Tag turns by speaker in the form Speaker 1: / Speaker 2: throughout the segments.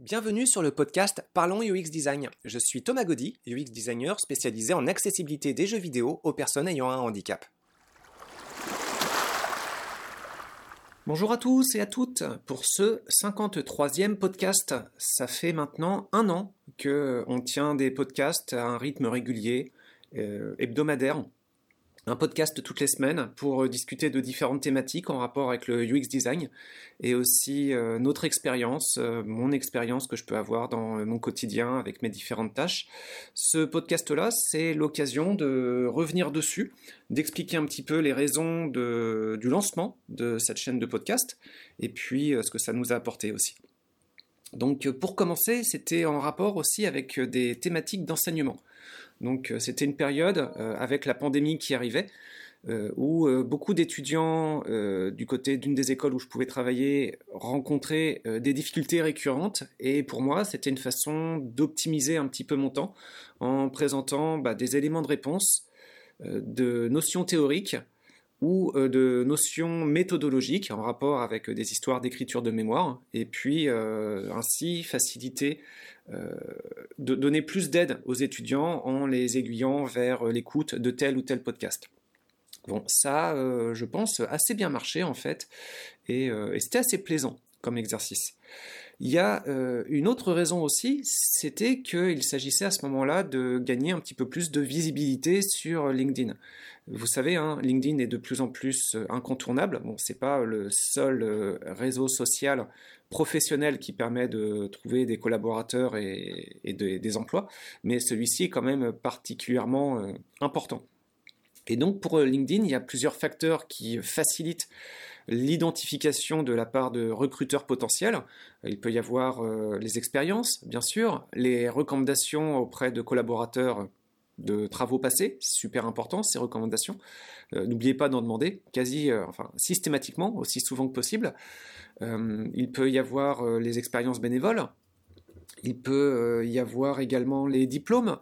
Speaker 1: Bienvenue sur le podcast Parlons UX Design. Je suis Thomas Gaudy, UX designer spécialisé en accessibilité des jeux vidéo aux personnes ayant un handicap. Bonjour à tous et à toutes pour ce 53e podcast. Ça fait maintenant un an que on tient des podcasts à un rythme régulier, euh, hebdomadaire un podcast toutes les semaines pour euh, discuter de différentes thématiques en rapport avec le UX design et aussi euh, notre expérience, euh, mon expérience que je peux avoir dans mon quotidien avec mes différentes tâches. Ce podcast-là, c'est l'occasion de revenir dessus, d'expliquer un petit peu les raisons du lancement de cette chaîne de podcast et puis ce que ça nous a apporté aussi. Donc pour commencer, c'était en rapport aussi avec des thématiques d'enseignement. Donc euh, c'était une période euh, avec la pandémie qui arrivait euh, où beaucoup d'étudiants du côté d'une des écoles où je pouvais travailler rencontraient des difficultés récurrentes. Et pour moi c'était une façon d'optimiser un petit peu mon temps en présentant bah, des éléments de réponse de notions théoriques ou de notions méthodologiques en rapport avec des histoires d'écriture de mémoire, et puis ainsi faciliter euh, de donner plus d'aide aux étudiants en les aiguillant vers l'écoute de tel ou tel podcast. Bon, ça, euh, je pense, assez bien marché en fait, et, euh, c'était assez plaisant comme exercice. Il y a une autre raison aussi, c'était qu'il s'agissait à ce moment-là de gagner un petit peu plus de visibilité sur LinkedIn. Vous savez, hein, LinkedIn est de plus en plus incontournable. Bon, c'est pas le seul réseau social professionnel qui permet de trouver des collaborateurs et, des emplois, mais celui-ci est quand même particulièrement euh, important. Et donc pour euh, LinkedIn, il y a plusieurs facteurs qui facilitent l'identification de la part de recruteurs potentiels. Il peut y avoir euh, les expériences, bien sûr, les recommandations auprès de collaborateurs de travaux passés, c'est super important ces recommandations. N'oubliez pas d'en demander quasi, enfin systématiquement, aussi souvent que possible. Euh, il peut y avoir euh, les expériences bénévoles. Il peut euh, y avoir également les diplômes.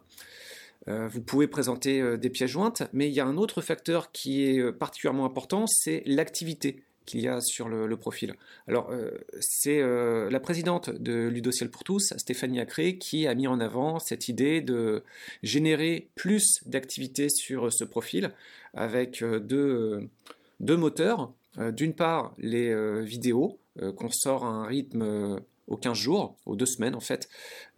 Speaker 1: vous pouvez présenter des pièces jointes, mais il y a un autre facteur qui est particulièrement important, c'est l'activité qu'il y a sur le, profil. Alors, c'est la présidente de Ludociel pour tous, Stéphanie Acré, qui a mis en avant cette idée de générer plus d'activités sur ce profil avec deux moteurs. D'une part, les vidéos, euh, qu'on sort à un rythme euh, aux 15 jours, aux deux semaines en fait,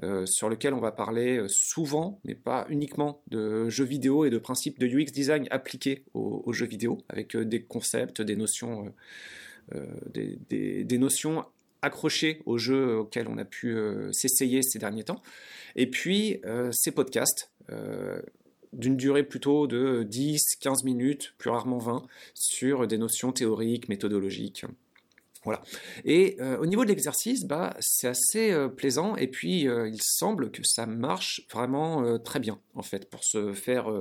Speaker 1: euh, sur lequel on va parler souvent, mais pas uniquement, de jeux vidéo et de principes de UX design appliqués aux, jeux vidéo, avec des concepts, des notions, des, notions accrochées aux jeux auxquels on a pu s'essayer ces derniers temps. Et puis ces podcasts d'une durée plutôt de 10, 15 minutes, plus rarement 20, sur des notions théoriques, méthodologiques. Et euh, au niveau de l'exercice, bah, c'est assez euh, plaisant et puis euh, il semble que ça marche vraiment très bien en fait pour se faire,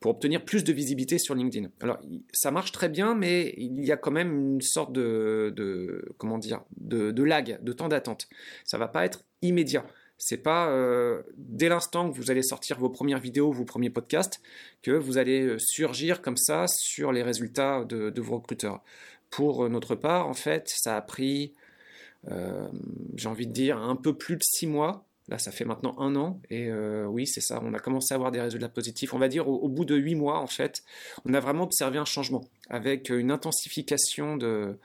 Speaker 1: pour obtenir plus de visibilité sur LinkedIn. Alors ça marche très bien, mais il y a quand même une sorte de, comment dire, de, lag, de temps d'attente. Ça va pas être immédiat. C'est pas dès l'instant que vous allez sortir vos premières vidéos, vos premiers podcasts, que vous allez surgir comme ça sur les résultats de vos recruteurs. Pour notre part, en fait, ça a pris, euh, j'ai envie de dire, un peu plus de six mois. Là, ça fait maintenant un an. Et euh, oui, c'est ça, on a commencé à avoir des résultats positifs. On va dire au, bout de huit mois, en fait, on a vraiment observé un changement avec une intensification de,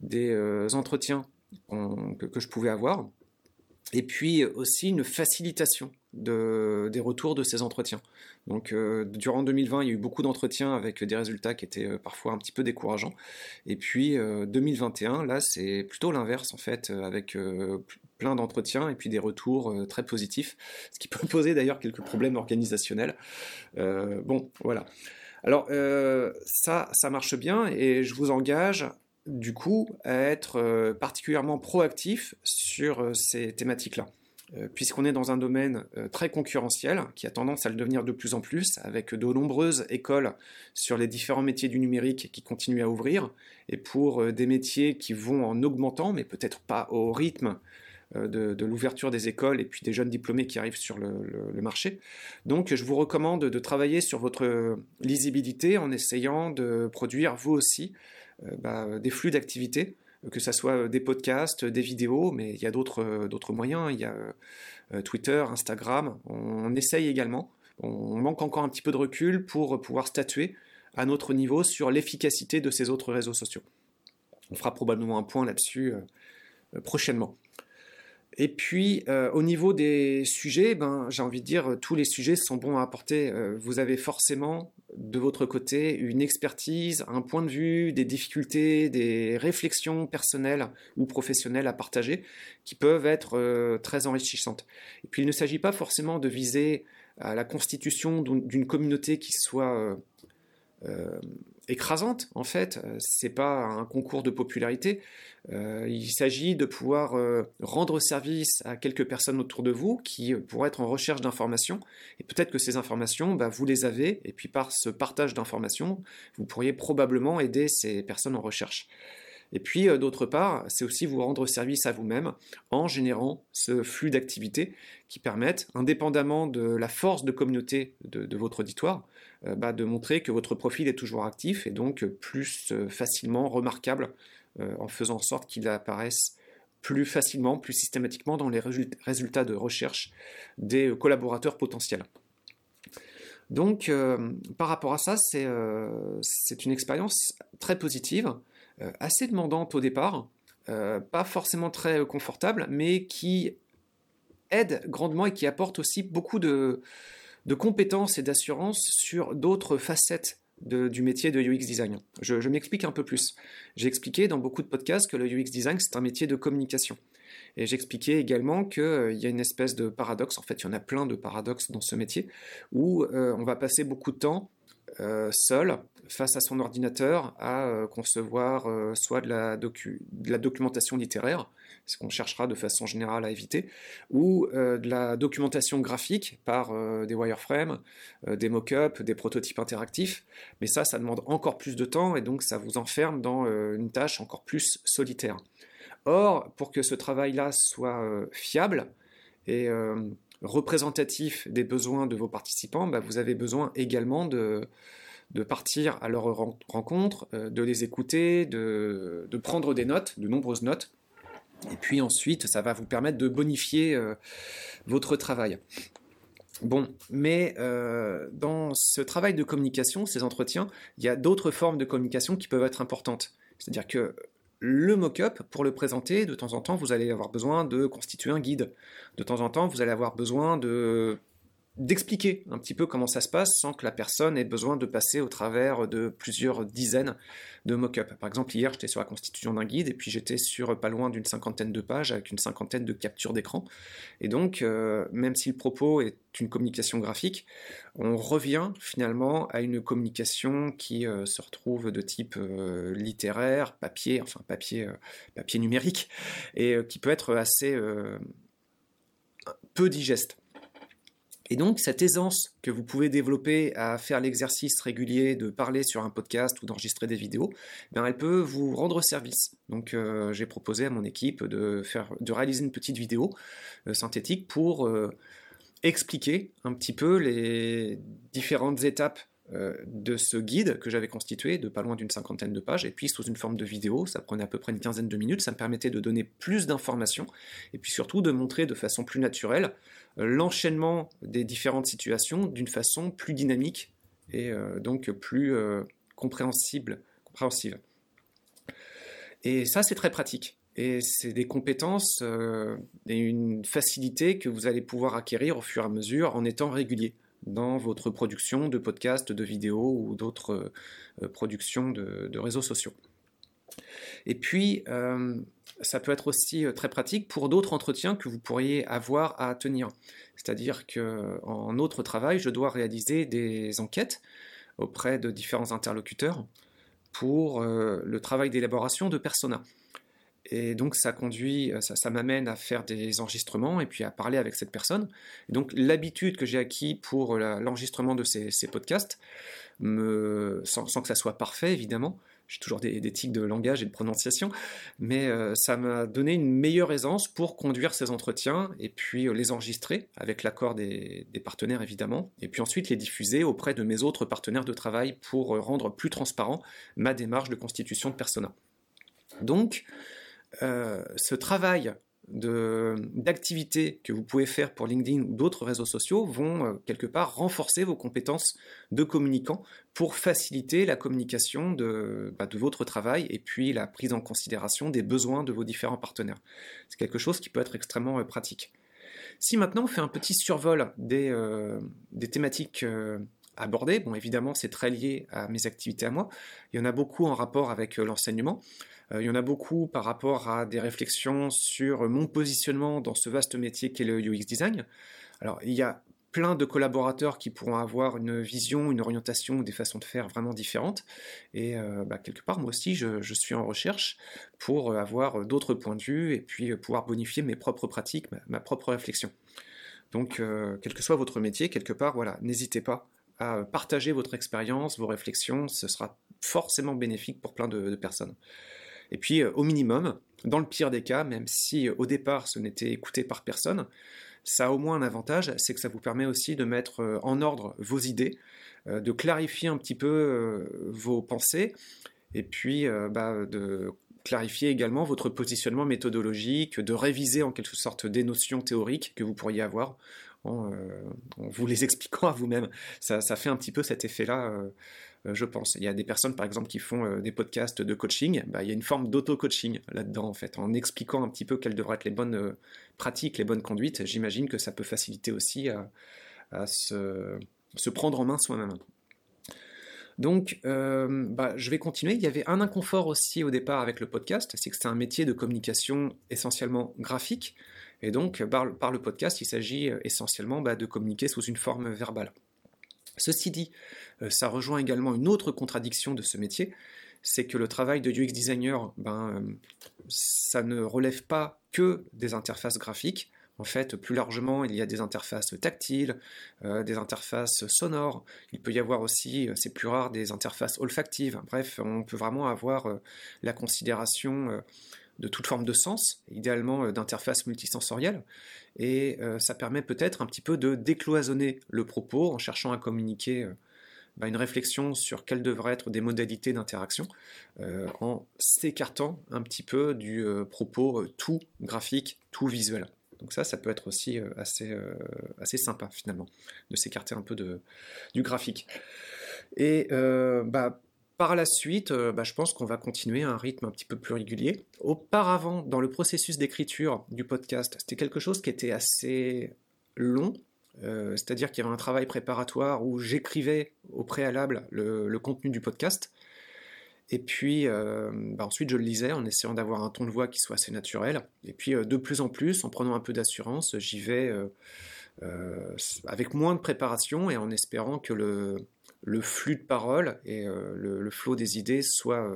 Speaker 1: des euh, entretiens que, je pouvais avoir. Et puis aussi une facilitation de, des retours de ces entretiens. Donc euh, durant 2020, il y a eu beaucoup d'entretiens avec des résultats qui étaient euh, parfois un petit peu décourageants. Et puis 2021, euh, là, c'est plutôt l'inverse en fait, avec plein d'entretiens et puis des retours très positifs, ce qui peut poser d'ailleurs quelques problèmes organisationnels. bon, voilà. Alors ça, ça marche bien et je vous engage du coup à être particulièrement proactif sur ces thématiques-là. Euh, puisqu'on est dans un domaine euh, très concurrentiel, qui a tendance à le devenir de plus en plus, avec de nombreuses écoles sur les différents métiers du numérique qui continuent à ouvrir, et pour euh, des métiers qui vont en augmentant, mais peut-être pas au rythme de, l'ouverture des écoles et puis des jeunes diplômés qui arrivent sur le, marché. Donc je vous recommande de travailler sur votre lisibilité en essayant de produire vous aussi bah, des flux d'activité que ce soit des podcasts, des vidéos, mais il y a d'autres moyens. Il y a Twitter, Instagram. On, essaye également. On manque encore un petit peu de recul pour pouvoir statuer à notre niveau sur l'efficacité de ces autres réseaux sociaux. On fera probablement un point là-dessus prochainement. Et puis, euh, au niveau des sujets, ben, j'ai envie de dire, tous les sujets sont bons à apporter. Euh, vous avez forcément, de votre côté, une expertise, un point de vue, des difficultés, des réflexions personnelles ou professionnelles à partager qui peuvent être euh, très enrichissantes. Et puis, il ne s'agit pas forcément de viser à la constitution d'une communauté qui soit écrasante en fait. C'est pas un concours de popularité. Euh, il s'agit de pouvoir euh, rendre service à quelques personnes autour de vous qui euh, pourraient être en recherche d'informations. Et peut-être que ces informations, bah, vous les avez, et puis par ce partage d'informations, vous pourriez probablement aider ces personnes en recherche. Et puis, d'autre part, c'est aussi vous rendre service à vous-même en générant ce flux d'activités qui permettent, indépendamment de la force de communauté de, votre auditoire, bah, de montrer que votre profil est toujours actif et donc plus facilement remarquable euh, en faisant en sorte qu'il apparaisse plus facilement, plus systématiquement dans les résultats de recherche des collaborateurs potentiels. Donc, euh, par rapport à ça, euh, c'est une expérience très positive, assez demandante au départ, pas forcément très confortable, mais qui aide grandement et qui apporte aussi beaucoup de compétences et d'assurance sur d'autres facettes du métier de UX design. Je, m'explique un peu plus. J'ai expliqué dans beaucoup de podcasts que le UX design, c'est un métier de communication. Et j'expliquais également qu'il euh, y a une espèce de paradoxe, en fait il y en a plein de paradoxes dans ce métier, où euh, on va passer beaucoup de temps euh, seul face à son ordinateur à concevoir soit de la, de la, documentation littéraire, ce qu'on cherchera de façon générale à éviter, ou de la documentation graphique par des wireframes, des mock-ups, des prototypes interactifs. Mais ça, ça demande encore plus de temps et donc ça vous enferme dans une tâche encore plus solitaire. Or, pour que ce travail-là soit fiable et représentatif des besoins de vos participants, bah, vous avez besoin également de, partir à leur rencontre, de les écouter, de, prendre des notes, de nombreuses notes, et puis ensuite, ça va vous permettre de bonifier euh, votre travail. Bon, mais euh, dans ce travail de communication, ces entretiens, il y a d'autres formes de communication qui peuvent être importantes. C'est-à-dire que le mock-up, pour le présenter, de temps en temps, vous allez avoir besoin de constituer un guide. De temps en temps, vous allez avoir besoin de d'expliquer un petit peu comment ça se passe sans que la personne ait besoin de passer au travers de plusieurs dizaines de mock-up. Par exemple, hier, j'étais sur la constitution d'un guide et puis j'étais sur pas loin d'une cinquantaine de pages avec une cinquantaine de captures d'écran. Et donc, euh, même si le propos est une communication graphique, on revient finalement à une communication qui euh, se retrouve de type euh, littéraire, papier, enfin papier, papier numérique, et qui peut être assez peu digeste. Et donc, cette aisance que vous pouvez développer à faire l'exercice régulier de parler sur un podcast ou d'enregistrer des vidéos, ben, elle peut vous rendre service. Donc, euh, j'ai proposé à mon équipe de, réaliser une petite vidéo euh, synthétique pour euh, expliquer un petit peu les différentes étapes de ce guide que j'avais constitué de pas loin d'une cinquantaine de pages, et puis sous une forme de vidéo, ça prenait à peu près une quinzaine de minutes, ça me permettait de donner plus d'informations, et puis surtout de montrer de façon plus naturelle l'enchaînement des différentes situations d'une façon plus dynamique et euh, donc plus euh, compréhensible. Et ça, c'est très pratique. Et c'est des compétences euh, et une facilité que vous allez pouvoir acquérir au fur et à mesure en étant régulier dans votre production de podcasts, de vidéos ou d'autres productions de, réseaux sociaux. Et puis, ça peut être aussi euh, très pratique pour d'autres entretiens que vous pourriez avoir à tenir. C'est-à-dire qu'en autre travail, je dois réaliser des enquêtes auprès de différents interlocuteurs pour euh, le travail d'élaboration de persona. Et donc ça conduit, euh, ça, m'amène à faire des enregistrements et puis à parler avec cette personne. Donc l'habitude que j'ai acquis pour l'enregistrement de ces, podcasts, sans, que ça soit parfait évidemment, j'ai toujours des, tics de langage et de prononciation, mais euh, ça m'a donné une meilleure aisance pour conduire ces entretiens et puis euh, les enregistrer avec l'accord des, partenaires évidemment, et puis ensuite les diffuser auprès de mes autres partenaires de travail pour euh, rendre plus transparent ma démarche de constitution de persona. Donc, ce travail d'activités que vous pouvez faire pour LinkedIn ou d'autres réseaux sociaux vont euh, quelque part renforcer vos compétences de communicant pour faciliter la communication de, bah, de votre travail et puis la prise en considération des besoins de vos différents partenaires. C'est quelque chose qui peut être extrêmement euh, pratique. Si maintenant on fait un petit survol des, euh, des thématiques abordées, bon évidemment c'est très lié à mes activités à moi, il y en a beaucoup en rapport avec l'enseignement, euh, il y en a beaucoup par rapport à des réflexions sur mon positionnement dans ce vaste métier qu'est le UX design. Alors, il y a plein de collaborateurs qui pourront avoir une vision, une orientation, des façons de faire vraiment différentes. Et euh, bah, quelque part, moi aussi, je, suis en recherche pour avoir d'autres points de vue et puis pouvoir bonifier mes propres pratiques, ma, propre réflexion. Donc, euh, quel que soit votre métier, quelque part, voilà, n'hésitez pas à partager votre expérience, vos réflexions. Ce sera forcément bénéfique pour plein de personnes. Et puis, euh, au minimum, dans le pire des cas, même si euh, au départ ce n'était écouté par personne, ça a au moins un avantage, c'est que ça vous permet aussi de mettre euh, en ordre vos idées, de clarifier un petit peu vos pensées, et puis bah, de clarifier également votre positionnement méthodologique, de réviser en quelque sorte des notions théoriques que vous pourriez avoir en, vous les expliquant à vous-même. Ça, fait un petit peu cet effet-là euh, je pense. Il y a des personnes, par exemple, qui font euh, des podcasts de coaching. Bah, il y a une forme d'auto-coaching là-dedans, en fait, en expliquant un petit peu quelles devraient être les bonnes euh, pratiques, les bonnes conduites. J'imagine que ça peut faciliter aussi à, se, prendre en main soi-même. Donc, bah, je vais continuer. Il y avait un inconfort aussi au départ avec le podcast, c'est que c'est un métier de communication essentiellement graphique. Et donc, par, le podcast, il s'agit essentiellement bah, de communiquer sous une forme verbale. Ceci dit, euh, ça rejoint également une autre contradiction de ce métier, c'est que le travail de UX designer, ben, euh, ça ne relève pas que des interfaces graphiques. En fait, plus largement, il y a des interfaces tactiles, euh, des interfaces sonores. Il peut y avoir aussi, c'est plus rare, des interfaces olfactives. Bref, on peut vraiment avoir la considération de toute forme de sens, idéalement d'interfaces multisensorielles. Et ça permet peut-être un petit peu de décloisonner le propos en cherchant à communiquer bah, une réflexion sur quelles devraient être des modalités d'interaction, euh, en s'écartant un petit peu du euh, propos euh, tout graphique, tout visuel. Donc ça, ça peut être aussi assez, assez sympa finalement, de s'écarter un peu de, du graphique. Bah, par la suite, bah, je pense qu'on va continuer à un rythme un petit peu plus régulier. Auparavant, dans le processus d'écriture du podcast, c'était quelque chose qui était assez long, euh, c'est-à-dire qu'il y avait un travail préparatoire où j'écrivais au préalable le, contenu du podcast. Et puis euh, bah, ensuite je le lisais en essayant d'avoir un ton de voix qui soit assez naturel. Et puis euh, de plus en plus, en prenant un peu d'assurance, j'y vais avec moins de préparation et en espérant que le, flux de parole et le, flot des idées soient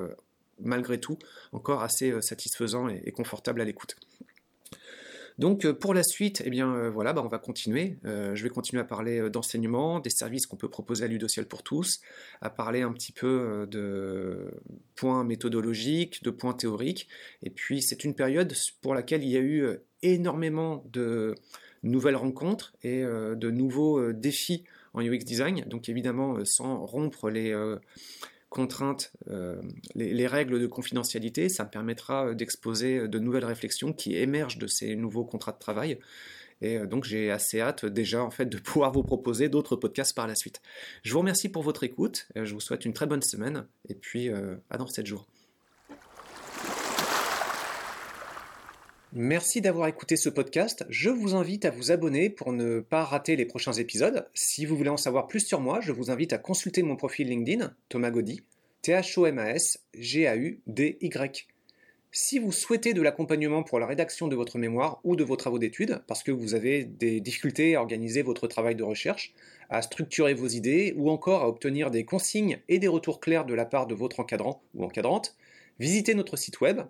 Speaker 1: malgré tout encore assez satisfaisant et confortable à l'écoute. Donc euh, pour la suite, eh bien euh, voilà, bah, on va continuer. Euh, je vais continuer à parler d'enseignement, des services qu'on peut proposer à Ludociel pour tous, à parler un petit peu de points méthodologiques, de points théoriques. Et puis c'est une période pour laquelle il y a eu énormément de nouvelles rencontres et de nouveaux défis en UX design. Donc évidemment, sans rompre les contraintes, euh, les, règles de confidentialité, ça me permettra euh, d'exposer euh, de nouvelles réflexions qui émergent de ces nouveaux contrats de travail. Et donc j'ai assez hâte déjà en fait de pouvoir vous proposer d'autres podcasts par la suite. Je vous remercie pour votre écoute, je vous souhaite une très bonne semaine et puis à dans 7 jours. Merci d'avoir écouté ce podcast. Je vous invite à vous abonner pour ne pas rater les prochains épisodes. Si vous voulez en savoir plus sur moi, je vous invite à consulter mon profil LinkedIn, Thomas Gaudy, T-H-O-M-A-S, G-A-U-D-Y. Si vous souhaitez de l'accompagnement pour la rédaction de votre mémoire ou de vos travaux d'études, parce que vous avez des difficultés à organiser votre travail de recherche, à structurer vos idées ou encore à obtenir des consignes et des retours clairs de la part de votre encadrant ou encadrante, visitez notre site web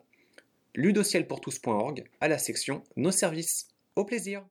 Speaker 1: ludocielpourtous.org à la section Nos services. Au plaisir